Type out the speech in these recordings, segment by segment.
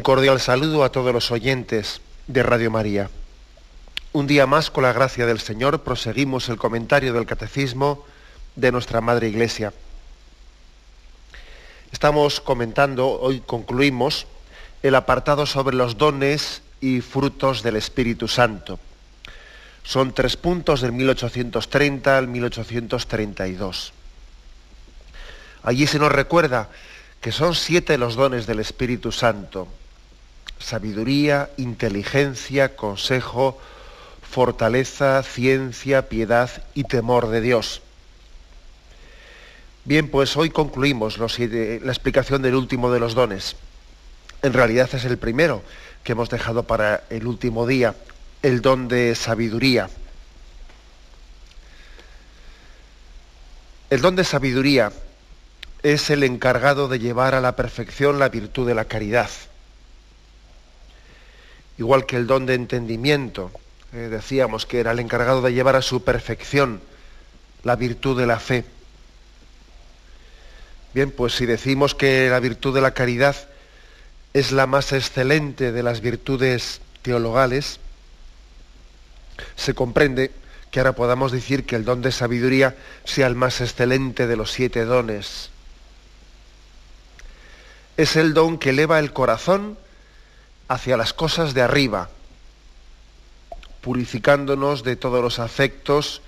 Un cordial saludo a todos los oyentes de Radio María. Un día más, con la gracia del Señor, proseguimos el comentario del Catecismo de nuestra Madre Iglesia. Estamos comentando, hoy concluimos, el apartado sobre los dones y frutos del Espíritu Santo. Son tres puntos del 1830 al 1832. Allí se nos recuerda que son siete los dones del Espíritu Santo sabiduría, inteligencia, consejo, fortaleza, ciencia, piedad y temor de Dios. Bien, pues hoy concluimos la explicación del último de los dones. En realidad es el primero que hemos dejado para el último día, el don de sabiduría. El don de sabiduría es el encargado de llevar a la perfección la virtud de la caridad igual que el don de entendimiento, eh, decíamos que era el encargado de llevar a su perfección la virtud de la fe. Bien, pues si decimos que la virtud de la caridad es la más excelente de las virtudes teologales, se comprende que ahora podamos decir que el don de sabiduría sea el más excelente de los siete dones. Es el don que eleva el corazón hacia las cosas de arriba, purificándonos de todos los afectos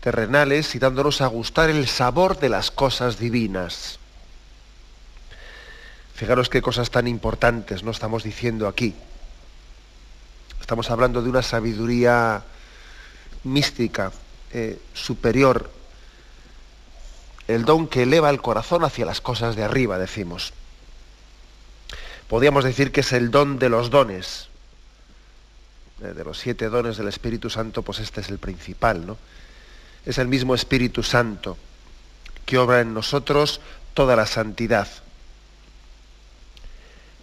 terrenales y dándonos a gustar el sabor de las cosas divinas. Fijaros qué cosas tan importantes no estamos diciendo aquí. Estamos hablando de una sabiduría mística, eh, superior, el don que eleva el corazón hacia las cosas de arriba, decimos podríamos decir que es el don de los dones. Eh, de los siete dones del Espíritu Santo, pues este es el principal, ¿no? Es el mismo Espíritu Santo que obra en nosotros toda la santidad.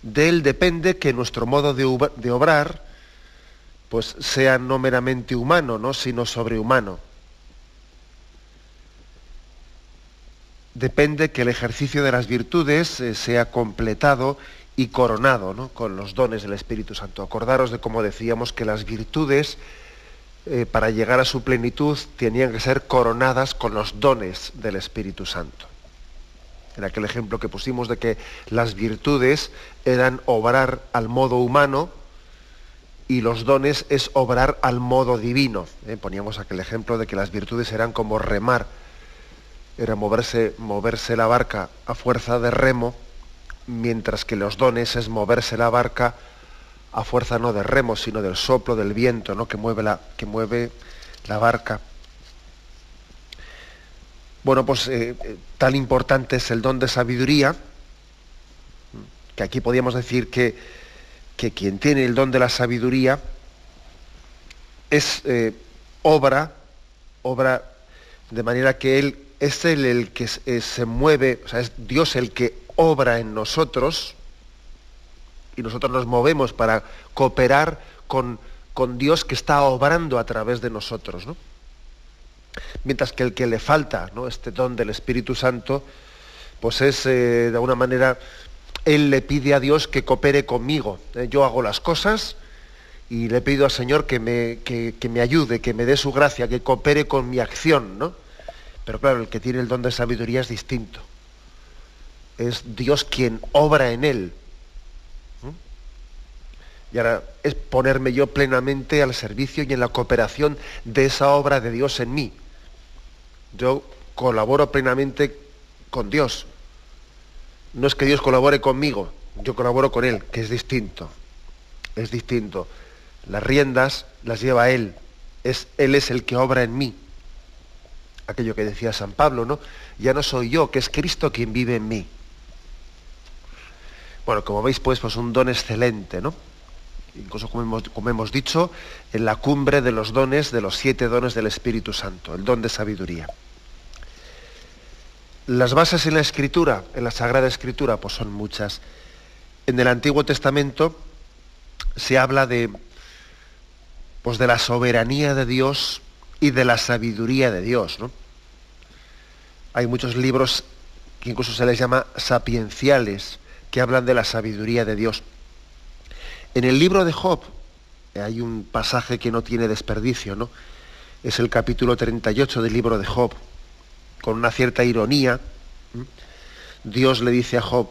De él depende que nuestro modo de, obrar pues sea no meramente humano, ¿no? sino sobrehumano. Depende que el ejercicio de las virtudes eh, sea completado y coronado ¿no? con los dones del Espíritu Santo. Acordaros de cómo decíamos que las virtudes, eh, para llegar a su plenitud, tenían que ser coronadas con los dones del Espíritu Santo. En aquel ejemplo que pusimos de que las virtudes eran obrar al modo humano y los dones es obrar al modo divino. ¿eh? Poníamos aquel ejemplo de que las virtudes eran como remar, era moverse, moverse la barca a fuerza de remo mientras que los dones es moverse la barca a fuerza no de remo, sino del soplo del viento, ¿no? que, mueve la, que mueve la barca. Bueno, pues eh, eh, tan importante es el don de sabiduría, que aquí podríamos decir que, que quien tiene el don de la sabiduría es eh, obra, obra de manera que él es el, el que se mueve, o sea, es Dios el que obra en nosotros y nosotros nos movemos para cooperar con, con Dios que está obrando a través de nosotros. ¿no? Mientras que el que le falta ¿no? este don del Espíritu Santo, pues es eh, de alguna manera, él le pide a Dios que coopere conmigo. ¿eh? Yo hago las cosas y le pido al Señor que me, que, que me ayude, que me dé su gracia, que coopere con mi acción. ¿no? Pero claro, el que tiene el don de sabiduría es distinto es Dios quien obra en él. ¿Mm? Y ahora es ponerme yo plenamente al servicio y en la cooperación de esa obra de Dios en mí. Yo colaboro plenamente con Dios. No es que Dios colabore conmigo, yo colaboro con Él, que es distinto. Es distinto. Las riendas las lleva Él. Es, él es el que obra en mí. Aquello que decía San Pablo, ¿no? Ya no soy yo, que es Cristo quien vive en mí. Bueno, como veis, pues, pues un don excelente, ¿no? Incluso como hemos, como hemos dicho, en la cumbre de los dones, de los siete dones del Espíritu Santo, el don de sabiduría. Las bases en la escritura, en la Sagrada Escritura, pues son muchas. En el Antiguo Testamento se habla de, pues de la soberanía de Dios y de la sabiduría de Dios. ¿no? Hay muchos libros que incluso se les llama sapienciales, que hablan de la sabiduría de Dios. En el libro de Job hay un pasaje que no tiene desperdicio, ¿no? Es el capítulo 38 del libro de Job, con una cierta ironía. Dios le dice a Job,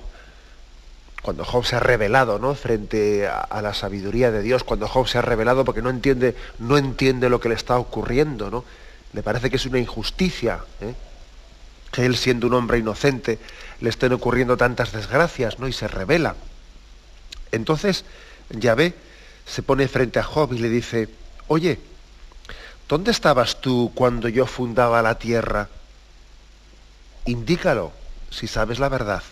cuando Job se ha revelado ¿no? frente a, la sabiduría de Dios, cuando Job se ha revelado porque no entiende, no entiende lo que le está ocurriendo, ¿no? le parece que es una injusticia ¿eh? Que él siendo un hombre inocente le estén ocurriendo tantas desgracias ¿no? y se revela. Entonces Yahvé se pone frente a Job y le dice, oye, ¿dónde estabas tú cuando yo fundaba la tierra? Indícalo si sabes la verdad.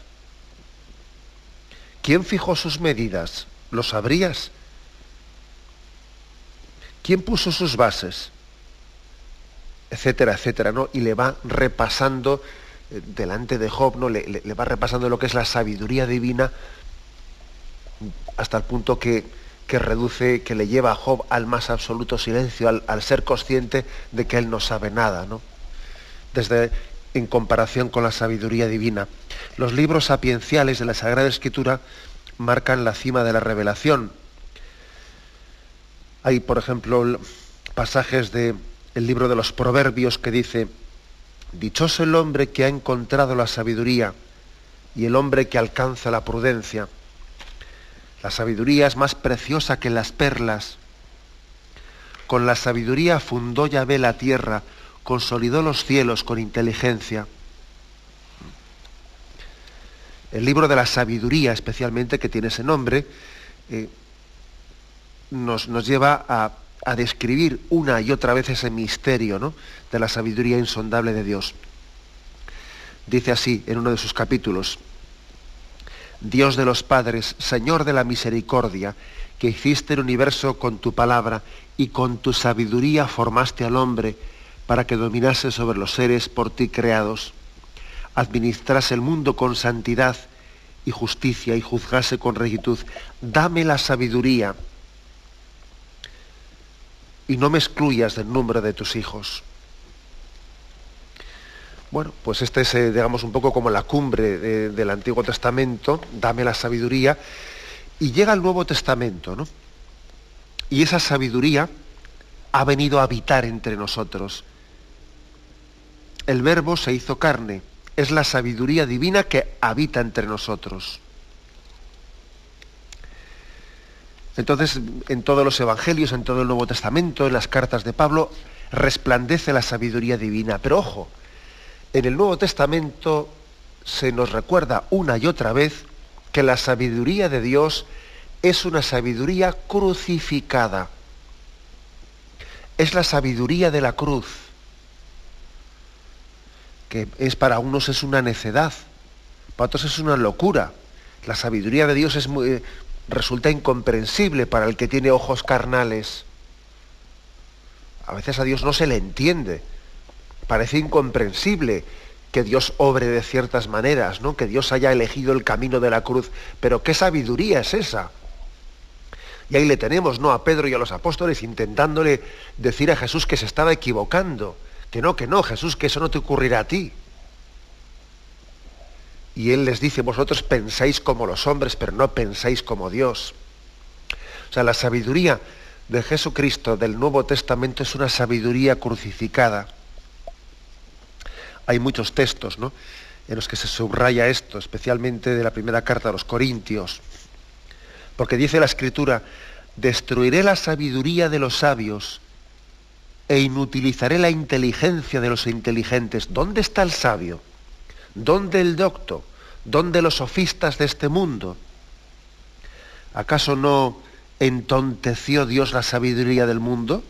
¿Quién fijó sus medidas? ¿Lo sabrías? ¿Quién puso sus bases? Etcétera, etcétera, ¿no? Y le va repasando eh, delante de Job, ¿no? Le, va repasando lo que es la sabiduría divina hasta el punto que, que, reduce, que le lleva a Job al más absoluto silencio, al, al, ser consciente de que él no sabe nada, ¿no? Desde en comparación con la sabiduría divina. Los libros sapienciales de la Sagrada Escritura marcan la cima de la revelación. Hay, por ejemplo, pasajes del libro de los Proverbios que dice, Dichoso el hombre que ha encontrado la sabiduría y el hombre que alcanza la prudencia. La sabiduría es más preciosa que las perlas. Con la sabiduría fundó Yahvé la tierra, consolidó los cielos con inteligencia el libro de la sabiduría, especialmente, que tiene ese nombre, eh, nos, nos, lleva a, a, describir una y otra vez ese misterio ¿no? de la sabiduría insondable de Dios. Dice así en uno de sus capítulos, Dios de los padres, Señor de la misericordia, que hiciste el universo con tu palabra y con tu sabiduría formaste al hombre para que dominase sobre los seres por ti creados administrase el mundo con santidad y justicia y juzgase con rectitud. Dame la sabiduría y no me excluyas del número de tus hijos. Bueno, pues este es, eh, digamos, un poco como la cumbre del Antiguo Testamento, dame la sabiduría, y llega el Nuevo Testamento, ¿no? Y esa sabiduría ha venido a habitar entre nosotros. El verbo se hizo carne es la sabiduría divina que habita entre nosotros. Entonces, en todos los evangelios, en todo el Nuevo Testamento, en las cartas de Pablo, resplandece la sabiduría divina. Pero ojo, en el Nuevo Testamento se nos recuerda una y otra vez que la sabiduría de Dios es una sabiduría crucificada. Es la sabiduría de la cruz que es para unos es una necedad, para otros es una locura. La sabiduría de Dios es muy, resulta incomprensible para el que tiene ojos carnales. A veces a Dios no se le entiende. Parece incomprensible que Dios obre de ciertas maneras, ¿no? Que Dios haya elegido el camino de la cruz. Pero ¿qué sabiduría es esa? Y ahí le tenemos, ¿no? A Pedro y a los apóstoles intentándole decir a Jesús que se estaba equivocando que no, que no, Jesús, que eso no te ocurrirá a ti. Y Él les dice, vosotros pensáis como los hombres, pero no pensáis como Dios. O sea, la sabiduría de Jesucristo del Nuevo Testamento es una sabiduría crucificada. Hay muchos textos ¿no? en los que se subraya esto, especialmente de la primera carta a los Corintios. Porque dice la Escritura, destruiré la sabiduría de los sabios e inutilizaré la inteligencia de los inteligentes. ¿Dónde está el sabio? ¿Dónde el docto? ¿Dónde los sofistas de este mundo? ¿Acaso no entonteció Dios la sabiduría del mundo?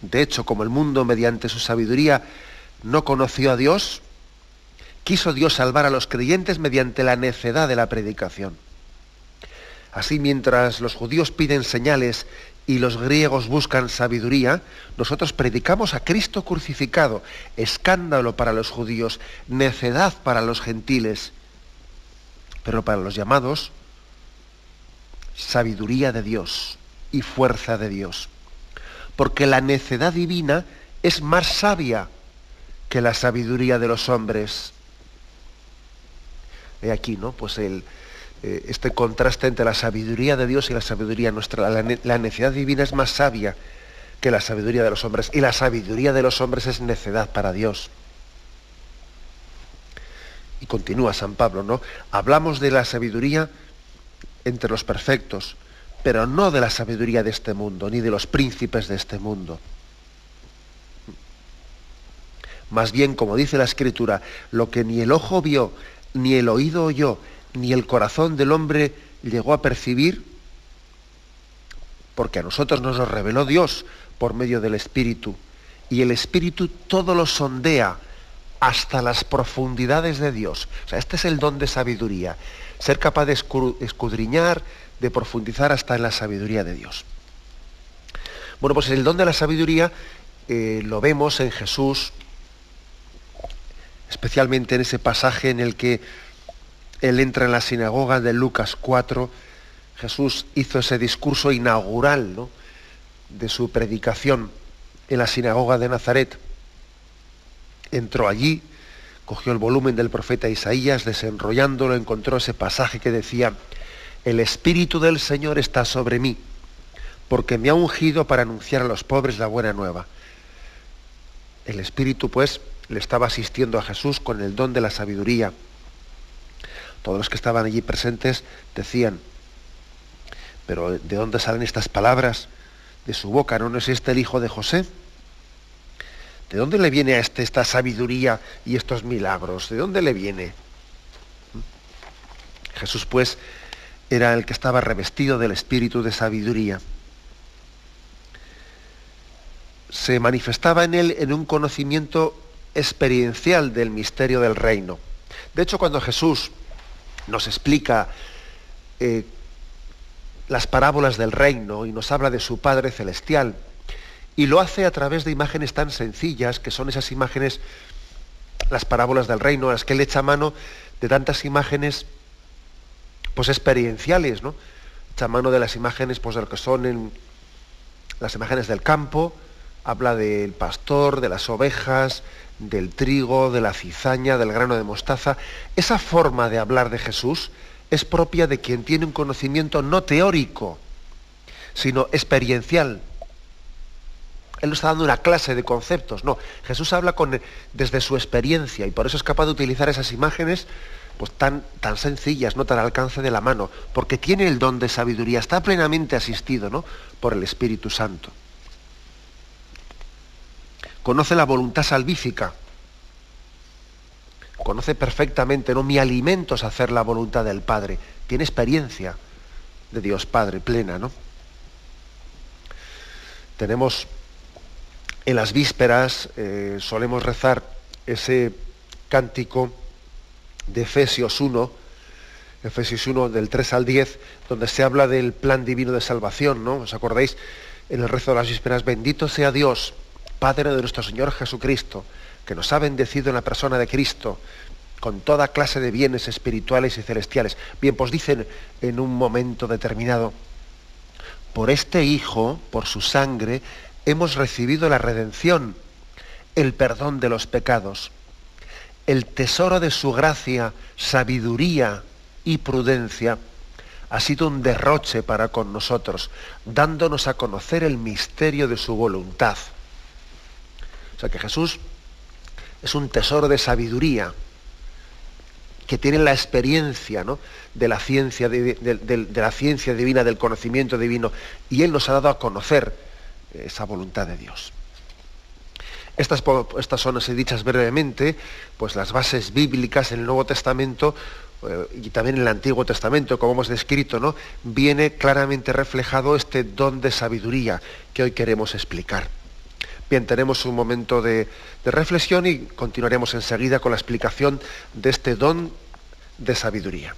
De hecho, como el mundo mediante su sabiduría no conoció a Dios, quiso Dios salvar a los creyentes mediante la necedad de la predicación. Así, mientras los judíos piden señales y los griegos buscan sabiduría, nosotros predicamos a Cristo crucificado, escándalo para los judíos, necedad para los gentiles, pero para los llamados, sabiduría de Dios y fuerza de Dios. Porque la necedad divina es más sabia que la sabiduría de los hombres. He aquí, ¿no? Pues el, eh, este contraste entre la sabiduría de Dios y la sabiduría nuestra. La, la, necedad divina es más sabia que la sabiduría de los hombres. Y la sabiduría de los hombres es necedad para Dios. Y continúa San Pablo, ¿no? Hablamos de la sabiduría entre los perfectos, pero no de la sabiduría de este mundo, ni de los príncipes de este mundo. Más bien, como dice la Escritura, lo que ni el ojo vio, ni el oído oyó, ni el corazón del hombre llegó a percibir, porque a nosotros nos lo reveló Dios por medio del Espíritu, y el Espíritu todo lo sondea hasta las profundidades de Dios. O sea, este es el don de sabiduría, ser capaz de escudriñar, de profundizar hasta en la sabiduría de Dios. Bueno, pues el don de la sabiduría eh, lo vemos en Jesús, especialmente en ese pasaje en el que él entra en la sinagoga de Lucas 4, Jesús hizo ese discurso inaugural de su predicación en la sinagoga de Nazaret. Entró allí, cogió el volumen del profeta Isaías, desenrollándolo, encontró ese pasaje que decía, el Espíritu del Señor está sobre mí, porque me ha ungido para anunciar a los pobres la buena nueva. El Espíritu, pues, le estaba asistiendo a Jesús con el don de la sabiduría. Todos los que estaban allí presentes decían, pero ¿de dónde salen estas palabras de su boca? ¿No, es este el hijo de José? ¿De dónde le viene a este esta sabiduría y estos milagros? ¿De dónde le viene? Jesús, pues, era el que estaba revestido del espíritu de sabiduría. Se manifestaba en él en un conocimiento experiencial del misterio del reino. De hecho, cuando Jesús nos explica eh, las parábolas del reino y nos habla de su Padre Celestial, y lo hace a través de imágenes tan sencillas, que son esas imágenes, las parábolas del reino, a las que él echa mano de tantas imágenes pues experienciales, ¿no? Echa mano de las imágenes, pues de lo que son las imágenes del campo, habla del pastor, de las ovejas, del trigo, de la cizaña, del grano de mostaza. Esa forma de hablar de Jesús es propia de quien tiene un conocimiento no teórico, sino experiencial. Él no está dando una clase de conceptos, no. Jesús habla con, desde su experiencia y por eso es capaz de utilizar esas imágenes pues, tan, tan sencillas, no tan al alcance de la mano, porque tiene el don de sabiduría, está plenamente asistido ¿no? por el Espíritu Santo conoce la voluntad salvífica, conoce perfectamente, ¿no? Mi alimento es hacer la voluntad del Padre, tiene experiencia de Dios Padre plena, ¿no? Tenemos en las vísperas, eh, solemos rezar ese cántico de Efesios 1, Efesios 1 del 3 al 10, donde se habla del plan divino de salvación, ¿no? ¿Os acordáis? En el rezo de las vísperas, bendito sea Dios, Padre de nuestro Señor Jesucristo, que nos ha bendecido en la persona de Cristo con toda clase de bienes espirituales y celestiales. Bien, pues dicen en un momento determinado, por este Hijo, por su sangre, hemos recibido la redención, el perdón de los pecados, el tesoro de su gracia, sabiduría y prudencia ha sido un derroche para con nosotros, dándonos a conocer el misterio de su voluntad o sea que Jesús es un tesoro de sabiduría que tiene la experiencia de, la ciencia, de, la ciencia divina, del conocimiento divino, y Él nos ha dado a conocer esa voluntad de Dios. Estas, estas son, así dichas brevemente, pues las bases bíblicas en el Nuevo Testamento eh, y también en el Antiguo Testamento, como hemos descrito, ¿no? viene claramente reflejado este don de sabiduría que hoy queremos explicar. Bien, tenemos un momento de, reflexión y continuaremos enseguida con la explicación de este don de sabiduría.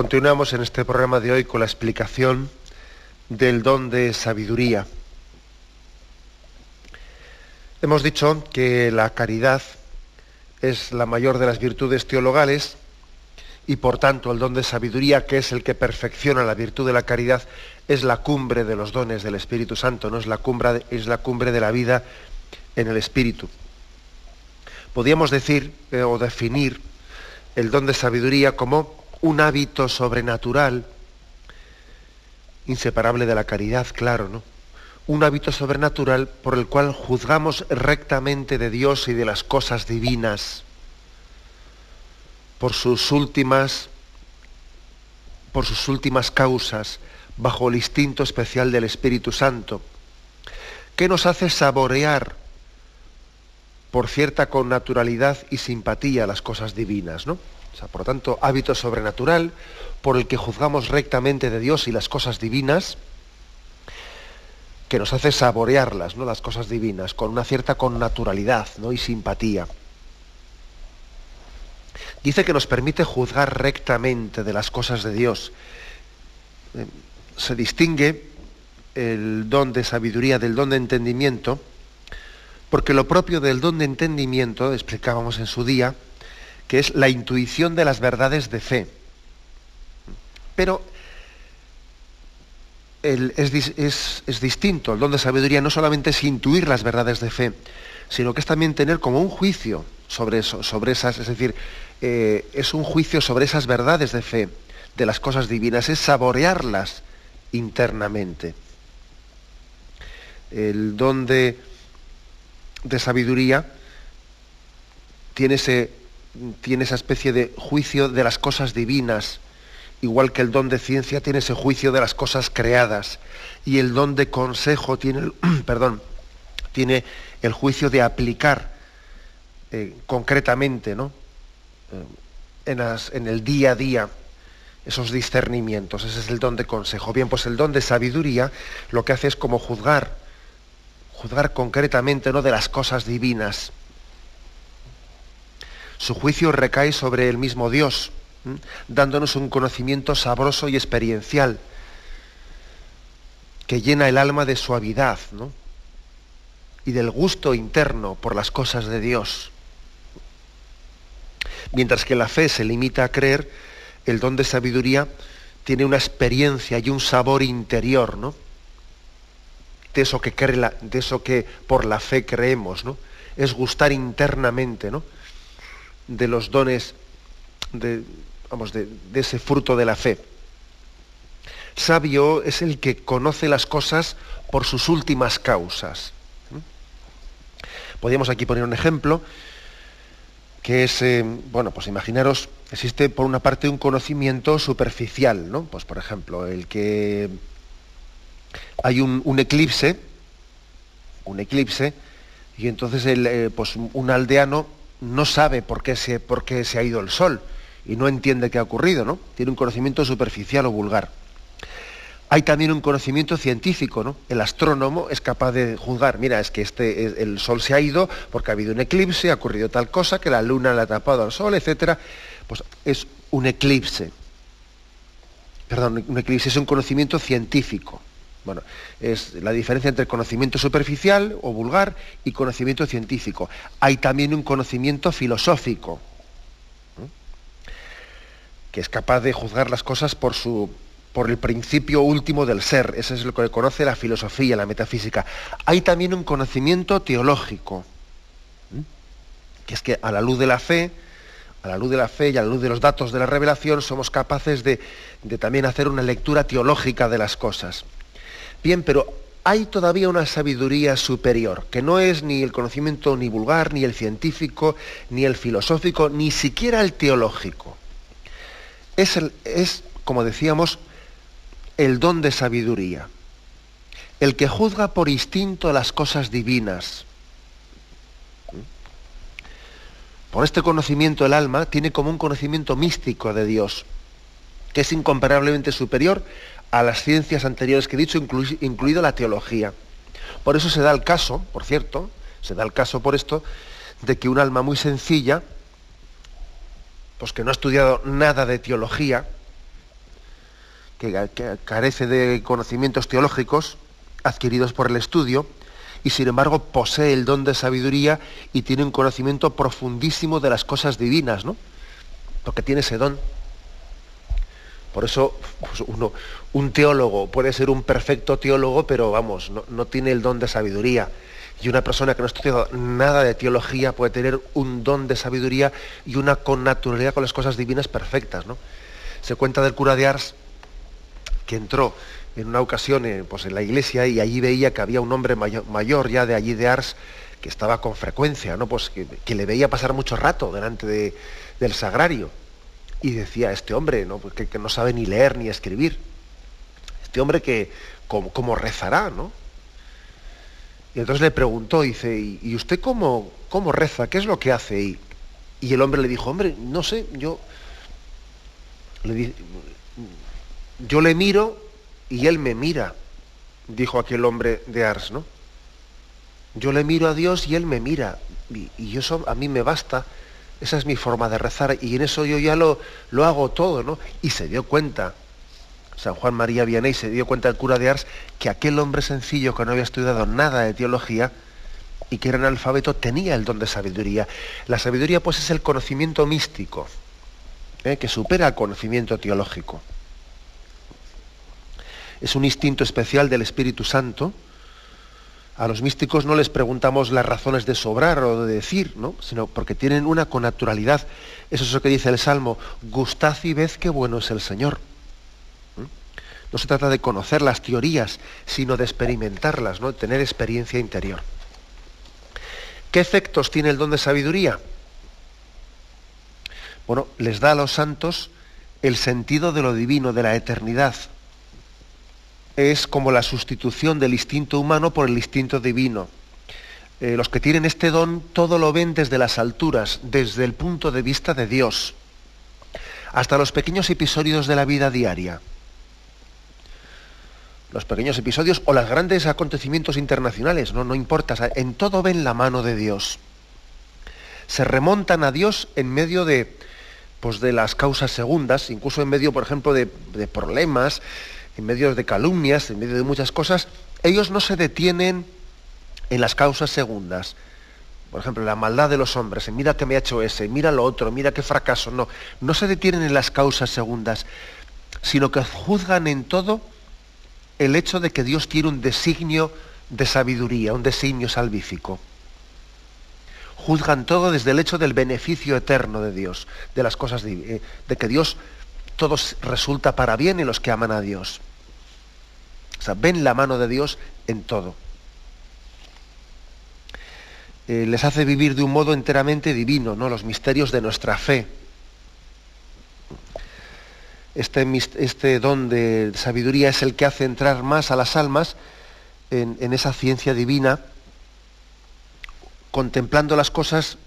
Continuamos en este programa de hoy con la explicación del don de sabiduría. Hemos dicho que la caridad es la mayor de las virtudes teologales y por tanto el don de sabiduría, que es el que perfecciona la virtud de la caridad, es la cumbre de los dones del Espíritu Santo, no es la cumbre, es la cumbre de la vida en el Espíritu. Podríamos decir eh, o definir el don de sabiduría como un hábito sobrenatural, inseparable de la caridad, claro, ¿no? Un hábito sobrenatural por el cual juzgamos rectamente de Dios y de las cosas divinas por sus últimas por sus últimas causas, bajo el instinto especial del Espíritu Santo, que nos hace saborear por cierta connaturalidad y simpatía las cosas divinas, ¿no? Por lo tanto, hábito sobrenatural por el que juzgamos rectamente de Dios y las cosas divinas, que nos hace saborearlas, ¿no? las cosas divinas, con una cierta connaturalidad ¿no? y simpatía. Dice que nos permite juzgar rectamente de las cosas de Dios. Eh, se distingue el don de sabiduría del don de entendimiento, porque lo propio del don de entendimiento, explicábamos en su día, que es la intuición de las verdades de fe. Pero es, distinto, el don de sabiduría no solamente es intuir las verdades de fe, sino que es también tener como un juicio sobre eso, sobre esas, es decir, eh, es un juicio sobre esas verdades de fe, de las cosas divinas, es saborearlas internamente. El don de, de sabiduría tiene ese, tiene esa especie de juicio de las cosas divinas, igual que el don de ciencia tiene ese juicio de las cosas creadas, y el don de consejo tiene, el, perdón, tiene el juicio de aplicar eh, concretamente, ¿no? Eh, en, en el día a día esos discernimientos, ese es el don de consejo. Bien, pues el don de sabiduría lo que hace es como juzgar, juzgar concretamente, ¿no? De las cosas divinas su juicio recae sobre el mismo Dios, dándonos un conocimiento sabroso y experiencial que llena el alma de suavidad y del gusto interno por las cosas de Dios. Mientras que la fe se limita a creer, el don de sabiduría tiene una experiencia y un sabor interior, ¿no? De eso que, cree de eso que por la fe creemos, ¿no? Es gustar internamente, ¿no? De los dones de, vamos, de, ese fruto de la fe. Sabio es el que conoce las cosas por sus últimas causas. Podríamos aquí poner un ejemplo que es, eh, bueno, pues imaginaros, existe por una parte un conocimiento superficial, ¿no? Pues por ejemplo, el que hay un, eclipse, un eclipse, y entonces el, eh, pues un aldeano no sabe por qué, se, por qué se ha ido el sol y no entiende qué ha ocurrido, ¿no? Tiene un conocimiento superficial o vulgar. Hay también un conocimiento científico, ¿no? El astrónomo es capaz de juzgar, mira, es que este, el sol se ha ido porque ha habido un eclipse, ha ocurrido tal cosa, que la luna le ha tapado al sol, etc. Pues es un eclipse. Perdón, un eclipse es un conocimiento científico. Bueno, es la diferencia entre conocimiento superficial o vulgar y conocimiento científico. Hay también un conocimiento filosófico, que es capaz de juzgar las cosas por su por el principio último del ser. Ese es lo que conoce la filosofía, la metafísica. Hay también un conocimiento teológico, que es que a la luz de la fe, a la luz de la fe y a la luz de los datos de la revelación, somos capaces de, de también hacer una lectura teológica de las cosas. Bien, pero hay todavía una sabiduría superior, que no es ni el conocimiento ni vulgar, ni el científico, ni el filosófico, ni siquiera el teológico. Es, el, es como decíamos, el don de sabiduría, el que juzga por instinto las cosas divinas. Por este conocimiento el alma tiene como un conocimiento místico de Dios, que es incomparablemente superior a las ciencias anteriores que he dicho, incluido la teología. Por eso se da el caso, por cierto, se da el caso por esto, de que un alma muy sencilla, pues que no ha estudiado nada de teología, que, carece de conocimientos teológicos adquiridos por el estudio, y sin embargo posee el don de sabiduría y tiene un conocimiento profundísimo de las cosas divinas, ¿no? Porque tiene ese don. Por eso pues, un teólogo puede ser un perfecto teólogo, pero vamos, no, tiene el don de sabiduría. Y una persona que no ha estudiado nada de teología puede tener un don de sabiduría y una connaturalidad con las cosas divinas perfectas. ¿no? Se cuenta del cura de Ars que entró en una ocasión en, pues, en la iglesia y allí veía que había un hombre mayor, ya de allí de Ars que estaba con frecuencia, ¿no? pues que, le veía pasar mucho rato delante del sagrario. Y decía, este hombre ¿no? Pues que, no sabe ni leer ni escribir. Este hombre que, ¿cómo, rezará? ¿no? Y entonces le preguntó, dice, ¿y usted cómo, cómo reza? ¿Qué es lo que hace? Y, y el hombre le dijo, hombre, no sé, yo... Le, yo le miro y él me mira, dijo aquel hombre de Ars, ¿no? Yo le miro a Dios y él me mira, y, eso a mí me basta, esa es mi forma de rezar, y en eso yo ya lo, lo hago todo, ¿no? Y se dio cuenta, San Juan María Vianney se dio cuenta el cura de Ars, que aquel hombre sencillo que no había estudiado nada de teología, y que era analfabeto, tenía el don de sabiduría. La sabiduría pues es el conocimiento místico, ¿eh? que supera el conocimiento teológico es un instinto especial del Espíritu Santo. A los místicos no les preguntamos las razones de sobrar o de decir, ¿no? sino porque tienen una connaturalidad. Eso es lo que dice el Salmo, gustad y ved qué bueno es el Señor. ¿Mm? No se trata de conocer las teorías, sino de experimentarlas, ¿no? tener experiencia interior. ¿Qué efectos tiene el don de sabiduría? Bueno, les da a los santos el sentido de lo divino, de la eternidad, es como la sustitución del instinto humano por el instinto divino. Eh, los que tienen este don todo lo ven desde las alturas, desde el punto de vista de Dios, hasta los pequeños episodios de la vida diaria. Los pequeños episodios o los grandes acontecimientos internacionales, no, no importa, en todo ven la mano de Dios. Se remontan a Dios en medio de, pues, de las causas segundas, incluso en medio, por ejemplo, de, de problemas, en medio de calumnias, en medio de muchas cosas, ellos no se detienen en las causas segundas. Por ejemplo, la maldad de los hombres, mira que me ha hecho ese, mira lo otro, mira qué fracaso. No, no se detienen en las causas segundas, sino que juzgan en todo el hecho de que Dios tiene un designio de sabiduría, un designio salvífico. juzgan todo desde el hecho del beneficio eterno de Dios, de las cosas de, eh, de que Dios todo resulta para bien en los que aman a Dios. O sea, ven la mano de Dios en todo. Eh, les hace vivir de un modo enteramente divino, ¿no? Los misterios de nuestra fe. Este, este don de sabiduría es el que hace entrar más a las almas en, en esa ciencia divina, contemplando las cosas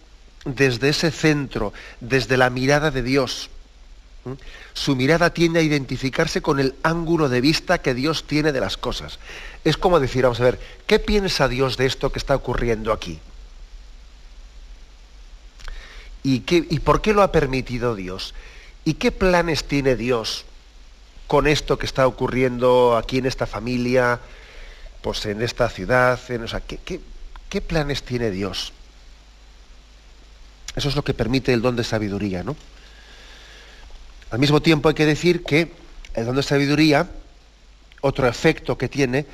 desde ese centro, desde la mirada de Dios. Su mirada tiende a identificarse con el ángulo de vista que Dios tiene de las cosas. Es como decir, vamos a ver, ¿qué piensa Dios de esto que está ocurriendo aquí? ¿Y, qué, ¿Y por qué lo ha permitido Dios? ¿Y qué planes tiene Dios con esto que está ocurriendo aquí en esta familia, pues en esta ciudad? En, ¿qué, qué planes tiene Dios? Eso es lo que permite el don de sabiduría, ¿no? Al mismo tiempo hay que decir que el don de sabiduría, otro efecto que tiene,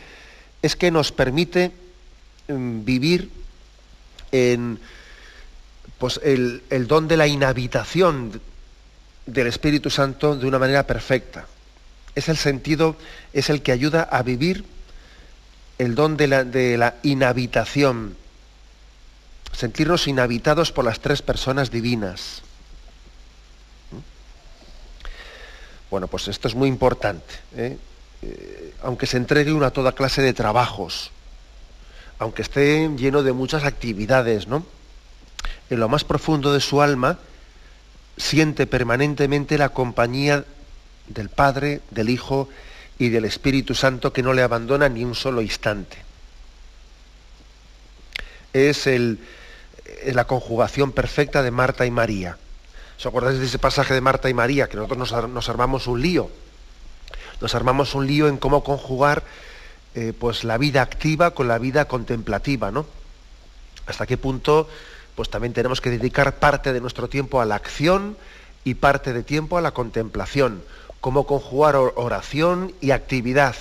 es que nos permite mm, vivir en pues, el, don de la inhabitación del Espíritu Santo de una manera perfecta. Es el sentido, es el que ayuda a vivir el don de la, inhabitación, sentirnos inhabitados por las tres personas divinas. Bueno, pues esto es muy importante. ¿eh? Eh, aunque se entregue uno a toda clase de trabajos, aunque esté lleno de muchas actividades, ¿no? En lo más profundo de su alma siente permanentemente la compañía del Padre, del Hijo y del Espíritu Santo que no le abandona ni un solo instante. Es el, la conjugación perfecta de Marta y María. ¿Os acordáis de ese pasaje de Marta y María? Que nosotros nos, armamos un lío. Nos armamos un lío en cómo conjugar eh, pues la vida activa con la vida contemplativa, ¿no? Hasta qué punto pues también tenemos que dedicar parte de nuestro tiempo a la acción y parte de tiempo a la contemplación. Cómo conjugar oración y actividad.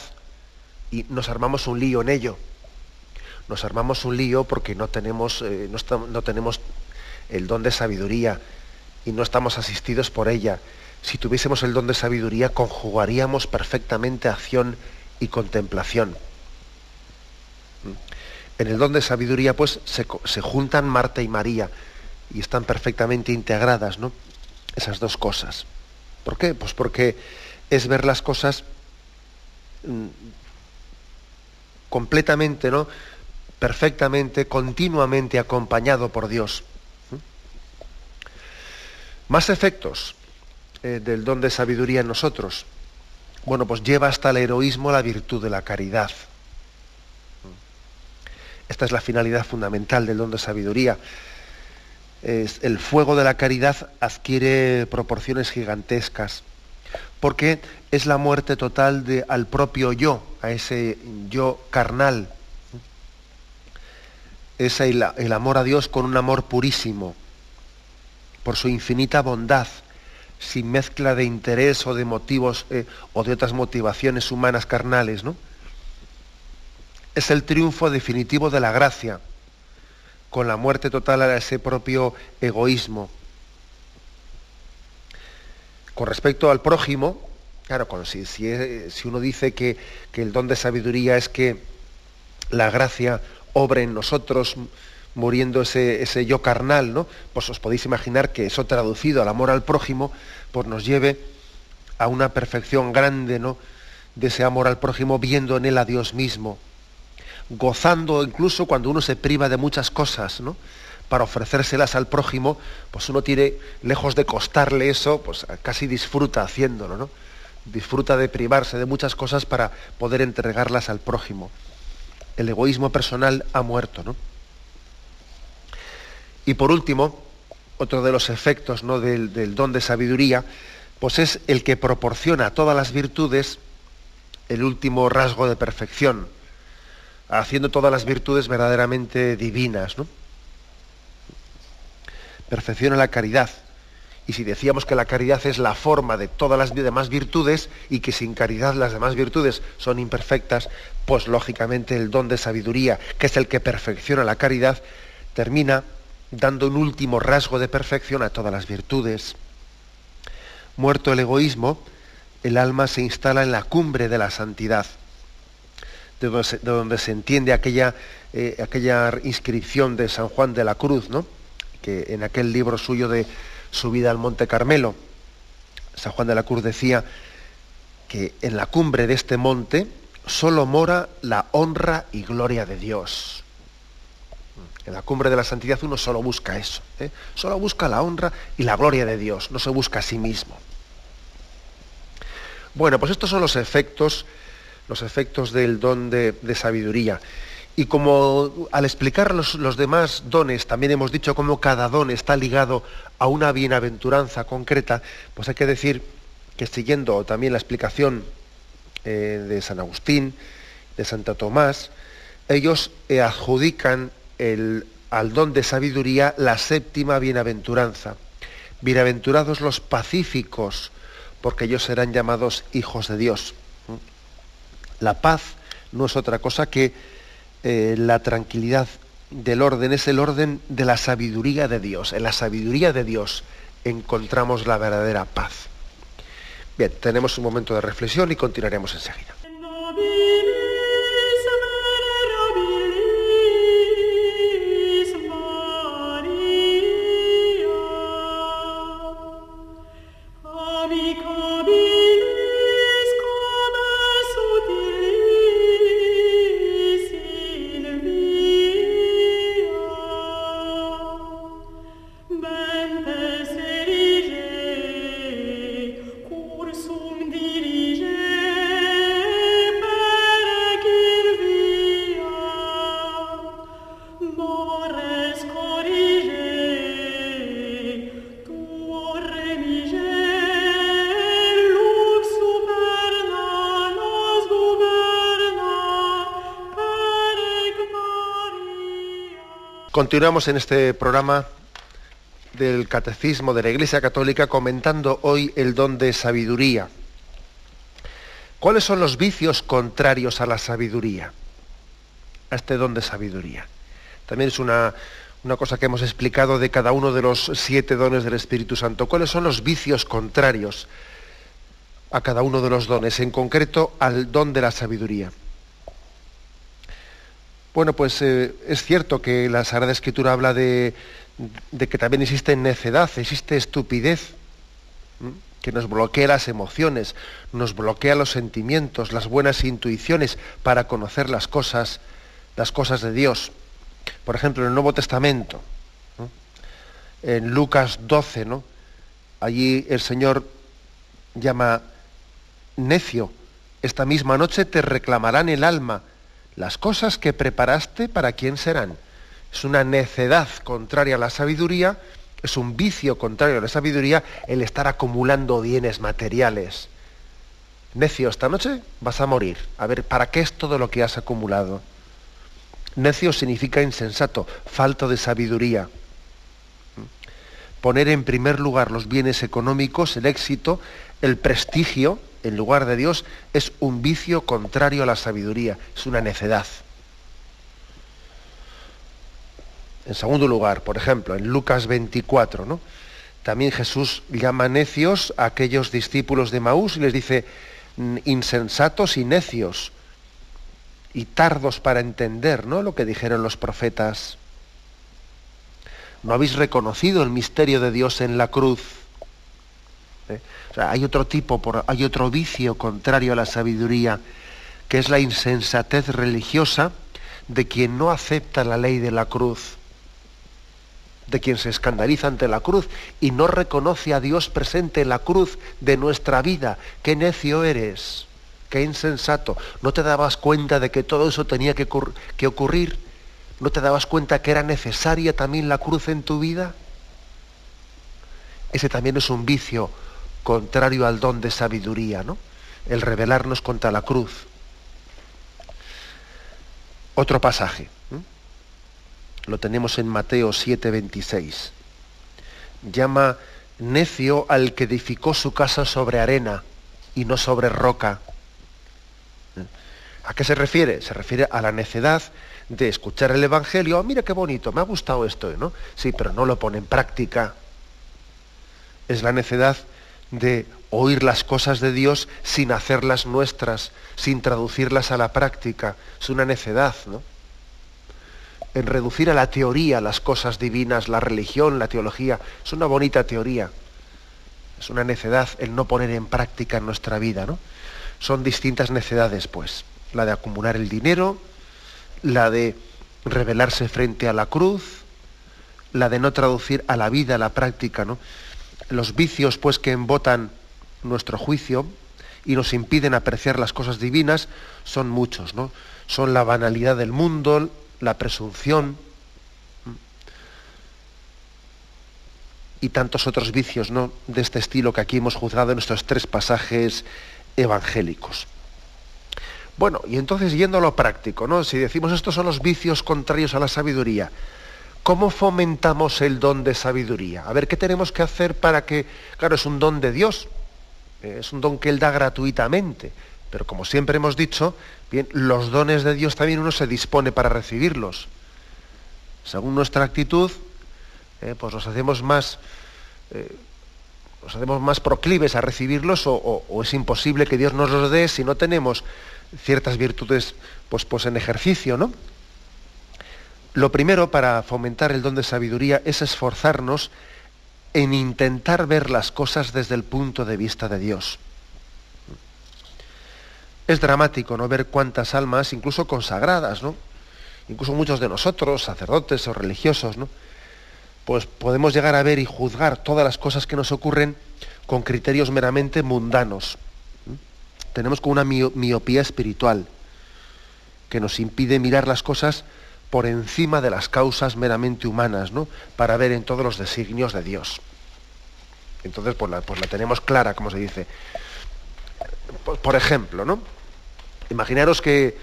Y nos armamos un lío en ello. Nos armamos un lío porque no tenemos, eh, no tenemos el don de sabiduría y no estamos asistidos por ella. Si tuviésemos el don de sabiduría, conjugaríamos perfectamente acción y contemplación. ¿Mm? En el don de sabiduría, pues, se, juntan Marta y María y están perfectamente integradas, ¿no? Esas dos cosas. ¿Por qué? Pues porque es ver las cosas mm, completamente, ¿no? Perfectamente, continuamente acompañado por Dios. Más efectos eh, del don de sabiduría en nosotros. Bueno, pues lleva hasta el heroísmo la virtud de la caridad. Esta es la finalidad fundamental del don de sabiduría. Es, el fuego de la caridad adquiere proporciones gigantescas, porque es la muerte total de, al propio yo, a ese yo carnal. Es el, el amor a Dios con un amor purísimo por su infinita bondad, sin mezcla de interés o de motivos eh, o de otras motivaciones humanas carnales, ¿no? Es el triunfo definitivo de la gracia, con la muerte total a ese propio egoísmo. Con respecto al prójimo, claro, si, uno dice que, que el don de sabiduría es que la gracia obre en nosotros muriendo ese, ese, yo carnal, ¿no? Pues os podéis imaginar que eso traducido al amor al prójimo, pues nos lleve a una perfección grande, ¿no? De ese amor al prójimo, viendo en él a Dios mismo, gozando incluso cuando uno se priva de muchas cosas, ¿no? Para ofrecérselas al prójimo, pues uno tiene, lejos de costarle eso, pues casi disfruta haciéndolo, ¿no? Disfruta de privarse de muchas cosas para poder entregarlas al prójimo. El egoísmo personal ha muerto, ¿no? Y por último, otro de los efectos ¿no? del, don de sabiduría, pues es el que proporciona todas las virtudes el último rasgo de perfección, haciendo todas las virtudes verdaderamente divinas. ¿no? Perfecciona la caridad. Y si decíamos que la caridad es la forma de todas las demás virtudes y que sin caridad las demás virtudes son imperfectas, pues lógicamente el don de sabiduría, que es el que perfecciona la caridad, termina dando un último rasgo de perfección a todas las virtudes. Muerto el egoísmo, el alma se instala en la cumbre de la santidad, de donde se, entiende aquella, eh, aquella inscripción de San Juan de la Cruz, ¿no? que en aquel libro suyo de su vida al Monte Carmelo, San Juan de la Cruz decía que en la cumbre de este monte solo mora la honra y gloria de Dios. En la cumbre de la santidad uno solo busca eso, ¿eh? solo busca la honra y la gloria de Dios, no se busca a sí mismo. Bueno, pues estos son los efectos, los efectos del don de, sabiduría. Y como al explicar los, los, demás dones, también hemos dicho cómo cada don está ligado a una bienaventuranza concreta, pues hay que decir que siguiendo también la explicación eh, de San Agustín, de Santa Tomás, ellos eh, adjudican el, al don de sabiduría la séptima bienaventuranza. Bienaventurados los pacíficos, porque ellos serán llamados hijos de Dios. La paz no es otra cosa que eh, la tranquilidad del orden, es el orden de la sabiduría de Dios. En la sabiduría de Dios encontramos la verdadera paz. Bien, tenemos un momento de reflexión y continuaremos enseguida. Continuamos en este programa del Catecismo de la Iglesia Católica comentando hoy el don de sabiduría. ¿Cuáles son los vicios contrarios a la sabiduría? A este don de sabiduría. También es una, una cosa que hemos explicado de cada uno de los siete dones del Espíritu Santo. ¿Cuáles son los vicios contrarios a cada uno de los dones, en concreto al don de la sabiduría? Bueno, pues eh, es cierto que la Sagrada Escritura habla de, que también existe necedad, existe estupidez, que nos bloquea las emociones, nos bloquea los sentimientos, las buenas intuiciones para conocer las cosas, las cosas de Dios. Por ejemplo, en el Nuevo Testamento, en Lucas 12, ¿no? allí el Señor llama necio, esta misma noche te reclamarán el alma las cosas que preparaste, ¿para quién serán? Es una necedad contraria a la sabiduría, es un vicio contrario a la sabiduría el estar acumulando bienes materiales. Necio, esta noche vas a morir. A ver, ¿para qué es todo lo que has acumulado? Necio significa insensato, falto de sabiduría. Poner en primer lugar los bienes económicos, el éxito, el prestigio, en lugar de Dios es un vicio contrario a la sabiduría, es una necedad. En segundo lugar, por ejemplo, en Lucas 24, ¿no? también Jesús llama necios a aquellos discípulos de Maús y les dice insensatos y necios y tardos para entender ¿no? lo que dijeron los profetas. No habéis reconocido el misterio de Dios en la cruz hay otro tipo, hay otro vicio contrario a la sabiduría, que es la insensatez religiosa de quien no acepta la ley de la cruz, de quien se escandaliza ante la cruz y no reconoce a Dios presente en la cruz de nuestra vida. Qué necio eres, qué insensato. ¿No te dabas cuenta de que todo eso tenía que, que ocurrir? ¿No te dabas cuenta que era necesaria también la cruz en tu vida? Ese también es un vicio contrario al don de sabiduría, ¿no? El rebelarnos contra la cruz. Otro pasaje. Lo tenemos en Mateo 7:26. Llama necio al que edificó su casa sobre arena y no sobre roca. ¿A qué se refiere? Se refiere a la necedad de escuchar el Evangelio, mira qué bonito, me ha gustado esto, ¿no? Sí, pero no lo pone en práctica. Es la necedad de oír las cosas de Dios sin hacerlas nuestras, sin traducirlas a la práctica. Es una necedad, ¿no? En reducir a la teoría las cosas divinas, la religión, la teología, es una bonita teoría. Es una necedad el no poner en práctica en nuestra vida, ¿no? Son distintas necedades, pues. La de acumular el dinero, la de rebelarse frente a la cruz, la de no traducir a la vida, la práctica, ¿no? Los vicios, pues, que embotan nuestro juicio y nos impiden apreciar las cosas divinas son muchos, ¿no? Son la banalidad del mundo, la presunción y tantos otros vicios, ¿no? De este estilo que aquí hemos juzgado en estos tres pasajes evangélicos. Bueno, y entonces yendo a lo práctico, ¿no? Si decimos estos son los vicios contrarios a la sabiduría, ¿cómo fomentamos el don de sabiduría? A ver, ¿qué tenemos que hacer para que, claro, es un don de Dios, es un don que Él da gratuitamente, pero como siempre hemos dicho, bien, los dones de Dios también uno se dispone para recibirlos. Según nuestra actitud, eh, pues nos hacemos más, eh, hacemos más proclives a recibirlos o, o, es imposible que Dios nos los dé si no tenemos ciertas virtudes pues, pues en ejercicio, ¿no? Lo primero para fomentar el don de sabiduría es esforzarnos en intentar ver las cosas desde el punto de vista de Dios. Es dramático no ver cuántas almas, incluso consagradas, ¿no? Incluso muchos de nosotros, sacerdotes o religiosos, ¿no? Pues podemos llegar a ver y juzgar todas las cosas que nos ocurren con criterios meramente mundanos tenemos como una miopía espiritual que nos impide mirar las cosas por encima de las causas meramente humanas, ¿no? Para ver en todos los designios de Dios. Entonces, pues la, pues la tenemos clara, como se dice. Por, ejemplo, ¿no? Imaginaros que,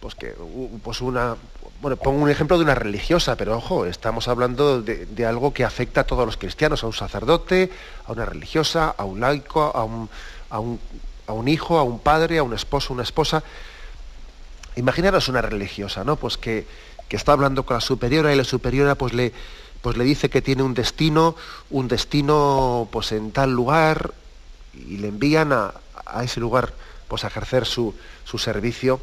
pues que, pues una, bueno, pongo un ejemplo de una religiosa, pero ojo, estamos hablando de, de, algo que afecta a todos los cristianos, a un sacerdote, a una religiosa, a un laico, a un, a un a un hijo, a un padre, a un esposo, una esposa. Imaginaros una religiosa, ¿no? Pues que, está hablando con la superiora y la superiora pues le, pues le dice que tiene un destino, un destino pues en tal lugar y le envían a, ese lugar pues a ejercer su, su servicio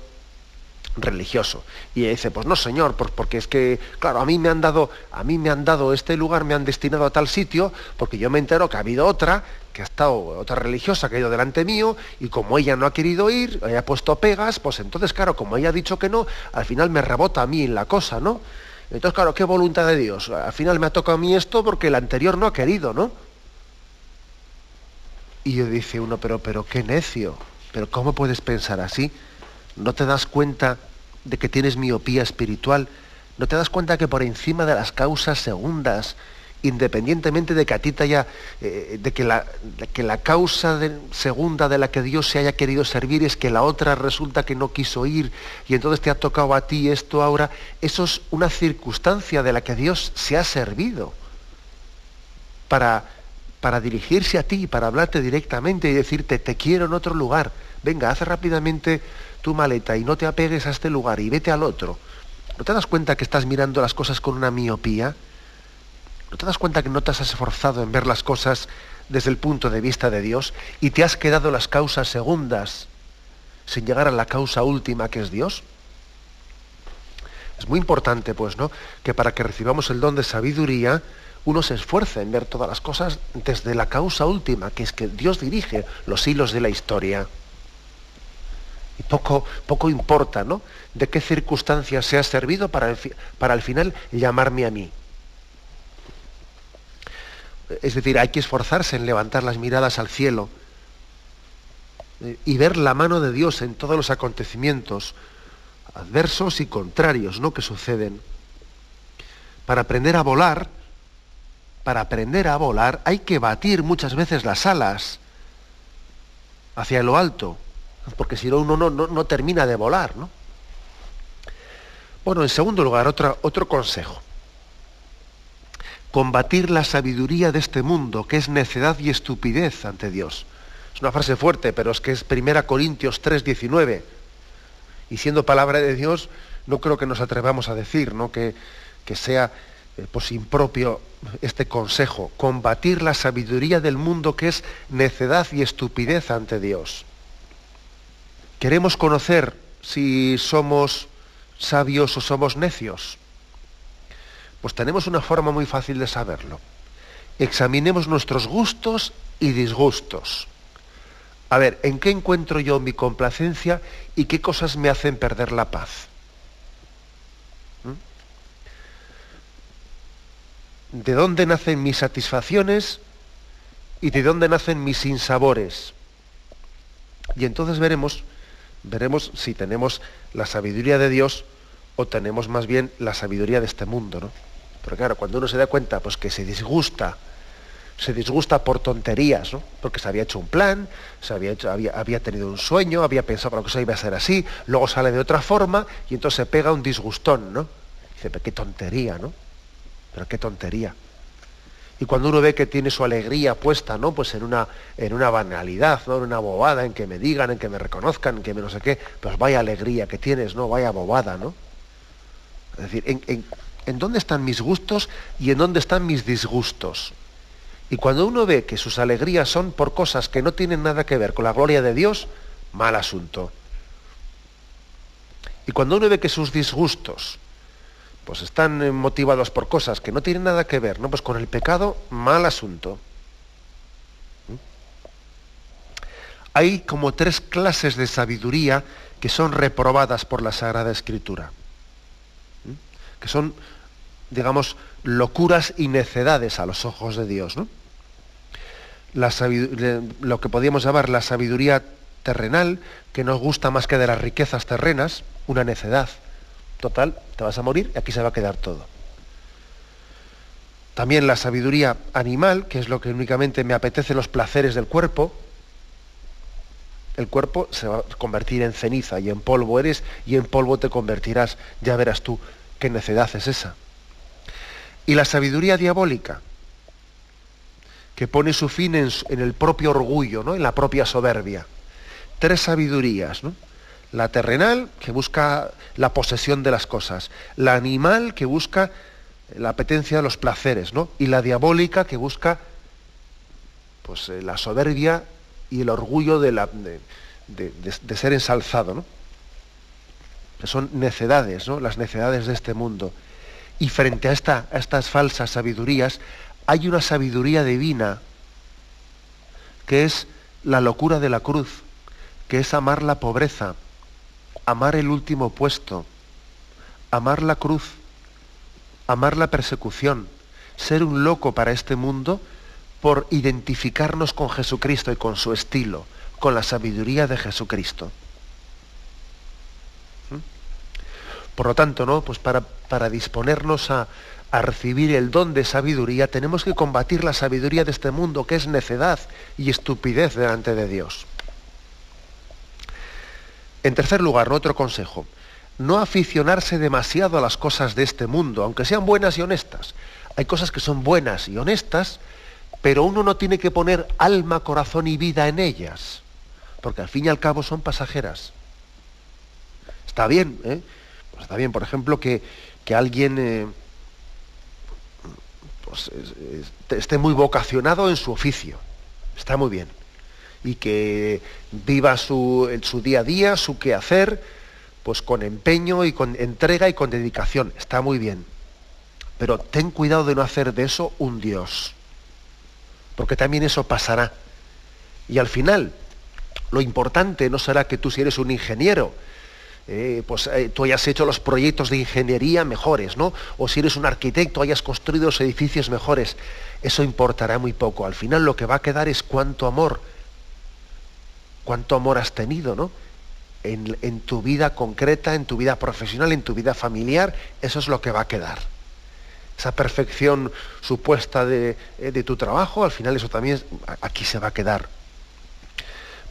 religioso. Y ella dice, pues no señor, porque es que, claro, a mí me han dado, a mí me han dado este lugar, me han destinado a tal sitio, porque yo me entero que ha habido otra, que ha estado otra religiosa que ha ido delante mío, y como ella no ha querido ir, ha puesto pegas, pues entonces, claro, como ella ha dicho que no, al final me rebota a mí en la cosa, ¿no? Entonces, claro, qué voluntad de Dios. Al final me ha tocado a mí esto porque el anterior no ha querido, ¿no? Y yo dice uno, pero, pero qué necio, pero ¿cómo puedes pensar así? ¿No te das cuenta de que tienes miopía espiritual? ¿No te das cuenta que por encima de las causas segundas, independientemente de que a ti te haya, eh, de, que la, causa segunda de la que Dios se haya querido servir es que la otra resulta que no quiso ir y entonces te ha tocado a ti esto ahora, eso es una circunstancia de la que Dios se ha servido para, para dirigirse a ti, para hablarte directamente y decirte, te quiero en otro lugar, venga, haz rápidamente tu maleta y no te apegues a este lugar y vete al otro. ¿No te das cuenta que estás mirando las cosas con una miopía? ¿No te das cuenta que no te has esforzado en ver las cosas desde el punto de vista de Dios y te has quedado las causas segundas sin llegar a la causa última que es Dios? Es muy importante, pues, ¿no? Que para que recibamos el don de sabiduría, uno se esfuerce en ver todas las cosas desde la causa última, que es que Dios dirige los hilos de la historia. Y poco, poco importa, ¿no? De qué circunstancias se ha servido para, para al final llamarme a mí. Es decir, hay que esforzarse en levantar las miradas al cielo y ver la mano de Dios en todos los acontecimientos adversos y contrarios ¿no? que suceden. Para aprender a volar, para aprender a volar hay que batir muchas veces las alas hacia lo alto porque si no uno no, no, termina de volar. ¿no? Bueno, en segundo lugar, otro consejo. Combatir la sabiduría de este mundo, que es necedad y estupidez ante Dios. Es una frase fuerte, pero es que es 1 Corintios 3:19. Y siendo palabra de Dios, no creo que nos atrevamos a decir ¿no? que, que sea eh, pues impropio este consejo, combatir la sabiduría del mundo que es necedad y estupidez ante Dios. Queremos conocer si somos sabios o somos necios. Pues tenemos una forma muy fácil de saberlo. Examinemos nuestros gustos y disgustos. A ver, ¿en qué encuentro yo mi complacencia y qué cosas me hacen perder la paz? ¿Mm? ¿De dónde nacen mis satisfacciones y de dónde nacen mis sinsabores? Y entonces veremos, veremos si tenemos la sabiduría de Dios o tenemos más bien la sabiduría de este mundo, ¿no? Pero claro, cuando uno se da cuenta pues, que se disgusta, se disgusta por tonterías, ¿no? Porque se había hecho un plan, se había, hecho, había, había tenido un sueño, había pensado que la cosa iba a ser así, luego sale de otra forma y entonces se pega un disgustón, ¿no? Dice, pero qué tontería, ¿no? Pero qué tontería. Y cuando uno ve que tiene su alegría puesta, ¿no? Pues en una, en una banalidad, ¿no? En una bobada, en que me digan, en que me reconozcan, en que me no sé qué, pues vaya alegría que tienes, ¿no? Vaya bobada, ¿no? Es decir, en dónde están mis gustos y en dónde están mis disgustos. Y cuando uno ve que sus alegrías son por cosas que no tienen nada que ver con la gloria de Dios, mal asunto. Y cuando uno ve que sus disgustos pues están eh, motivados por cosas que no tienen nada que ver, ¿no? Pues con el pecado, mal asunto. Hay como tres clases de sabiduría que son reprobadas por la Sagrada Escritura. Que son digamos, locuras y necedades a los ojos de Dios. ¿no? lo que podríamos llamar la sabiduría terrenal, que nos gusta más que de las riquezas terrenas, una necedad. Total, te vas a morir y aquí se va a quedar todo. También la sabiduría animal, que es lo que únicamente me apetece los placeres del cuerpo. El cuerpo se va a convertir en ceniza y en polvo eres y en polvo te convertirás. Ya verás tú qué necedad es esa y la sabiduría diabólica, que pone su fin en, el propio orgullo, ¿no? en la propia soberbia. Tres sabidurías, ¿no? La terrenal, que busca la posesión de las cosas. La animal, que busca la apetencia de los placeres, ¿no? Y la diabólica, que busca pues, eh, la soberbia y el orgullo de, la, de, ser ensalzado. Son necedades, ¿no? Las necedades de este mundo. Y frente a, esta, a estas falsas sabidurías hay una sabiduría divina que es la locura de la cruz, que es amar la pobreza, amar el último puesto, amar la cruz, amar la persecución, ser un loco para este mundo por identificarnos con Jesucristo y con su estilo, con la sabiduría de Jesucristo. Por lo tanto, ¿no? Pues para, para disponernos a, a recibir el don de sabiduría, tenemos que combatir la sabiduría de este mundo, que es necedad y estupidez delante de Dios. En tercer lugar, otro consejo, no aficionarse demasiado a las cosas de este mundo, aunque sean buenas y honestas. Hay cosas que son buenas y honestas, pero uno no tiene que poner alma, corazón y vida en ellas, porque al fin y al cabo son pasajeras. Está bien, ¿eh? Pues está bien, por ejemplo, que, alguien eh, pues, esté muy vocacionado en su oficio. Está muy bien. Y que viva su, su día a día, su quehacer, pues con empeño y con entrega y con dedicación. Está muy bien. Pero ten cuidado de no hacer de eso un Dios. Porque también eso pasará. Y al final, lo importante no será que tú si eres un ingeniero, eh, pues eh, tú hayas hecho los proyectos de ingeniería mejores, ¿no? O si eres un arquitecto, hayas construido los edificios mejores. Eso importará muy poco. Al final lo que va a quedar es cuánto amor, cuánto amor has tenido, ¿no? En, tu vida concreta, en tu vida profesional, en tu vida familiar, eso es lo que va a quedar. Esa perfección supuesta de, eh, de tu trabajo, al final eso también aquí se va a quedar.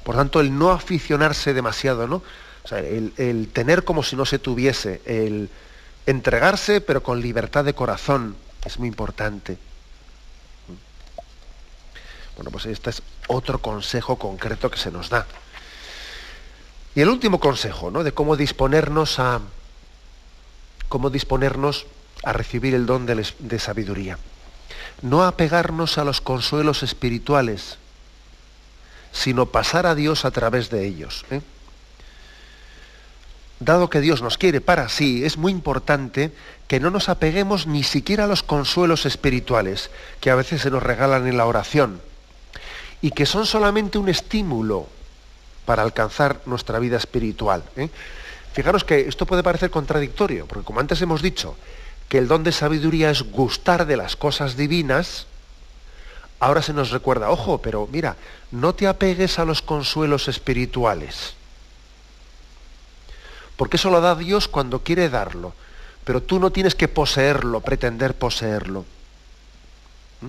Por tanto, el no aficionarse demasiado, ¿no? O sea, el, tener como si no se tuviese, el entregarse pero con libertad de corazón, es muy importante. Bueno, pues este es otro consejo concreto que se nos da. Y el último consejo, ¿no? De cómo disponernos a, cómo disponernos a recibir el don de, sabiduría. No apegarnos a los consuelos espirituales, sino pasar a Dios a través de ellos. ¿eh? Dado que Dios nos quiere para sí, es muy importante que no nos apeguemos ni siquiera a los consuelos espirituales que a veces se nos regalan en la oración y que son solamente un estímulo para alcanzar nuestra vida espiritual. ¿eh? Fijaros que esto puede parecer contradictorio, porque como antes hemos dicho, que el don de sabiduría es gustar de las cosas divinas, ahora se nos recuerda, ojo, pero mira, no te apegues a los consuelos espirituales. Porque eso lo da Dios cuando quiere darlo, pero tú no tienes que poseerlo, pretender poseerlo. ¿Mm?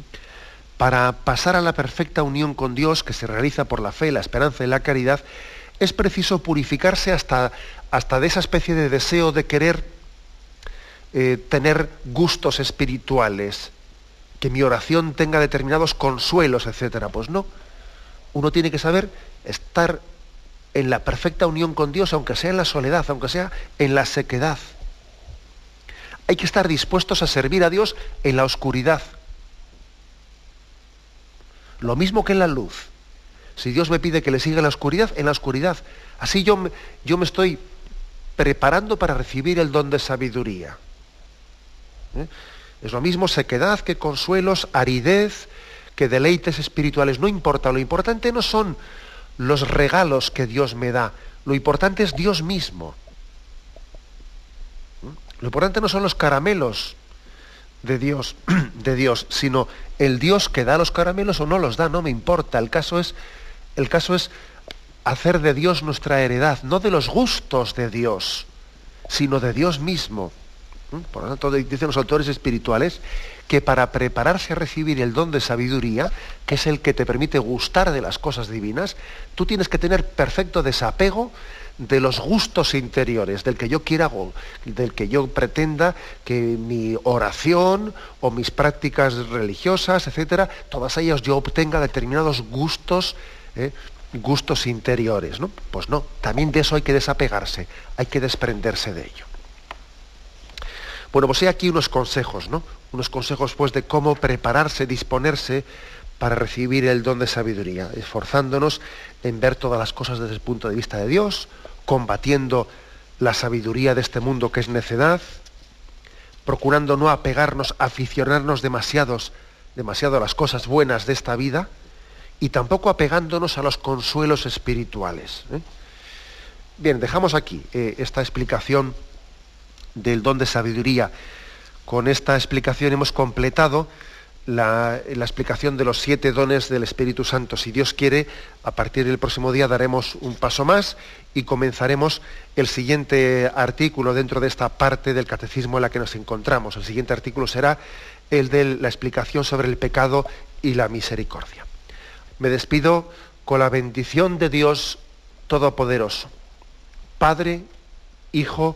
Para pasar a la perfecta unión con Dios que se realiza por la fe, la esperanza y la caridad, es preciso purificarse hasta, hasta de esa especie de deseo de querer eh, tener gustos espirituales, que mi oración tenga determinados consuelos, etc. Pues no. Uno tiene que saber estar en la perfecta unión con Dios, aunque sea en la soledad, aunque sea en la sequedad. Hay que estar dispuestos a servir a Dios en la oscuridad. Lo mismo que en la luz. Si Dios me pide que le siga en la oscuridad, en la oscuridad. Así yo, yo me estoy preparando para recibir el don de sabiduría. ¿eh? Es lo mismo sequedad que consuelos, aridez que deleites espirituales. No importa, lo importante no son los regalos que Dios me da, lo importante es Dios mismo. ¿eh? Lo importante no son los caramelos de Dios, de Dios, sino el Dios que da los caramelos o no los da, no me importa. El caso es, el caso es hacer de Dios nuestra heredad, no de los gustos de Dios, sino de Dios mismo. ¿Mm? Por lo tanto, dicen los autores espirituales que para prepararse a recibir el don de sabiduría, que es el que te permite gustar de las cosas divinas, tú tienes que tener perfecto desapego de los gustos interiores, del que yo quiera, del que yo pretenda que mi oración o mis prácticas religiosas, etcétera, todas ellas yo obtenga determinados gustos, ¿eh? gustos interiores, ¿no? Pues no, también de eso hay que desapegarse, hay que desprenderse de ello. Bueno, pues hay aquí unos consejos, ¿no? Unos consejos pues de cómo prepararse, disponerse para recibir el don de sabiduría, esforzándonos en ver todas las cosas desde el punto de vista de Dios, combatiendo la sabiduría de este mundo que es necedad, procurando no apegarnos, aficionarnos demasiados, demasiado a las cosas buenas de esta vida y tampoco apegándonos a los consuelos espirituales. ¿eh? Bien, dejamos aquí eh, esta explicación del don de sabiduría. Con esta explicación hemos completado la, explicación de los siete dones del Espíritu Santo. Si Dios quiere, a partir del próximo día daremos un paso más y comenzaremos el siguiente artículo dentro de esta parte del catecismo en la que nos encontramos. El siguiente artículo será el de la explicación sobre el pecado y la misericordia. Me despido con la bendición de Dios Todopoderoso, Padre, Hijo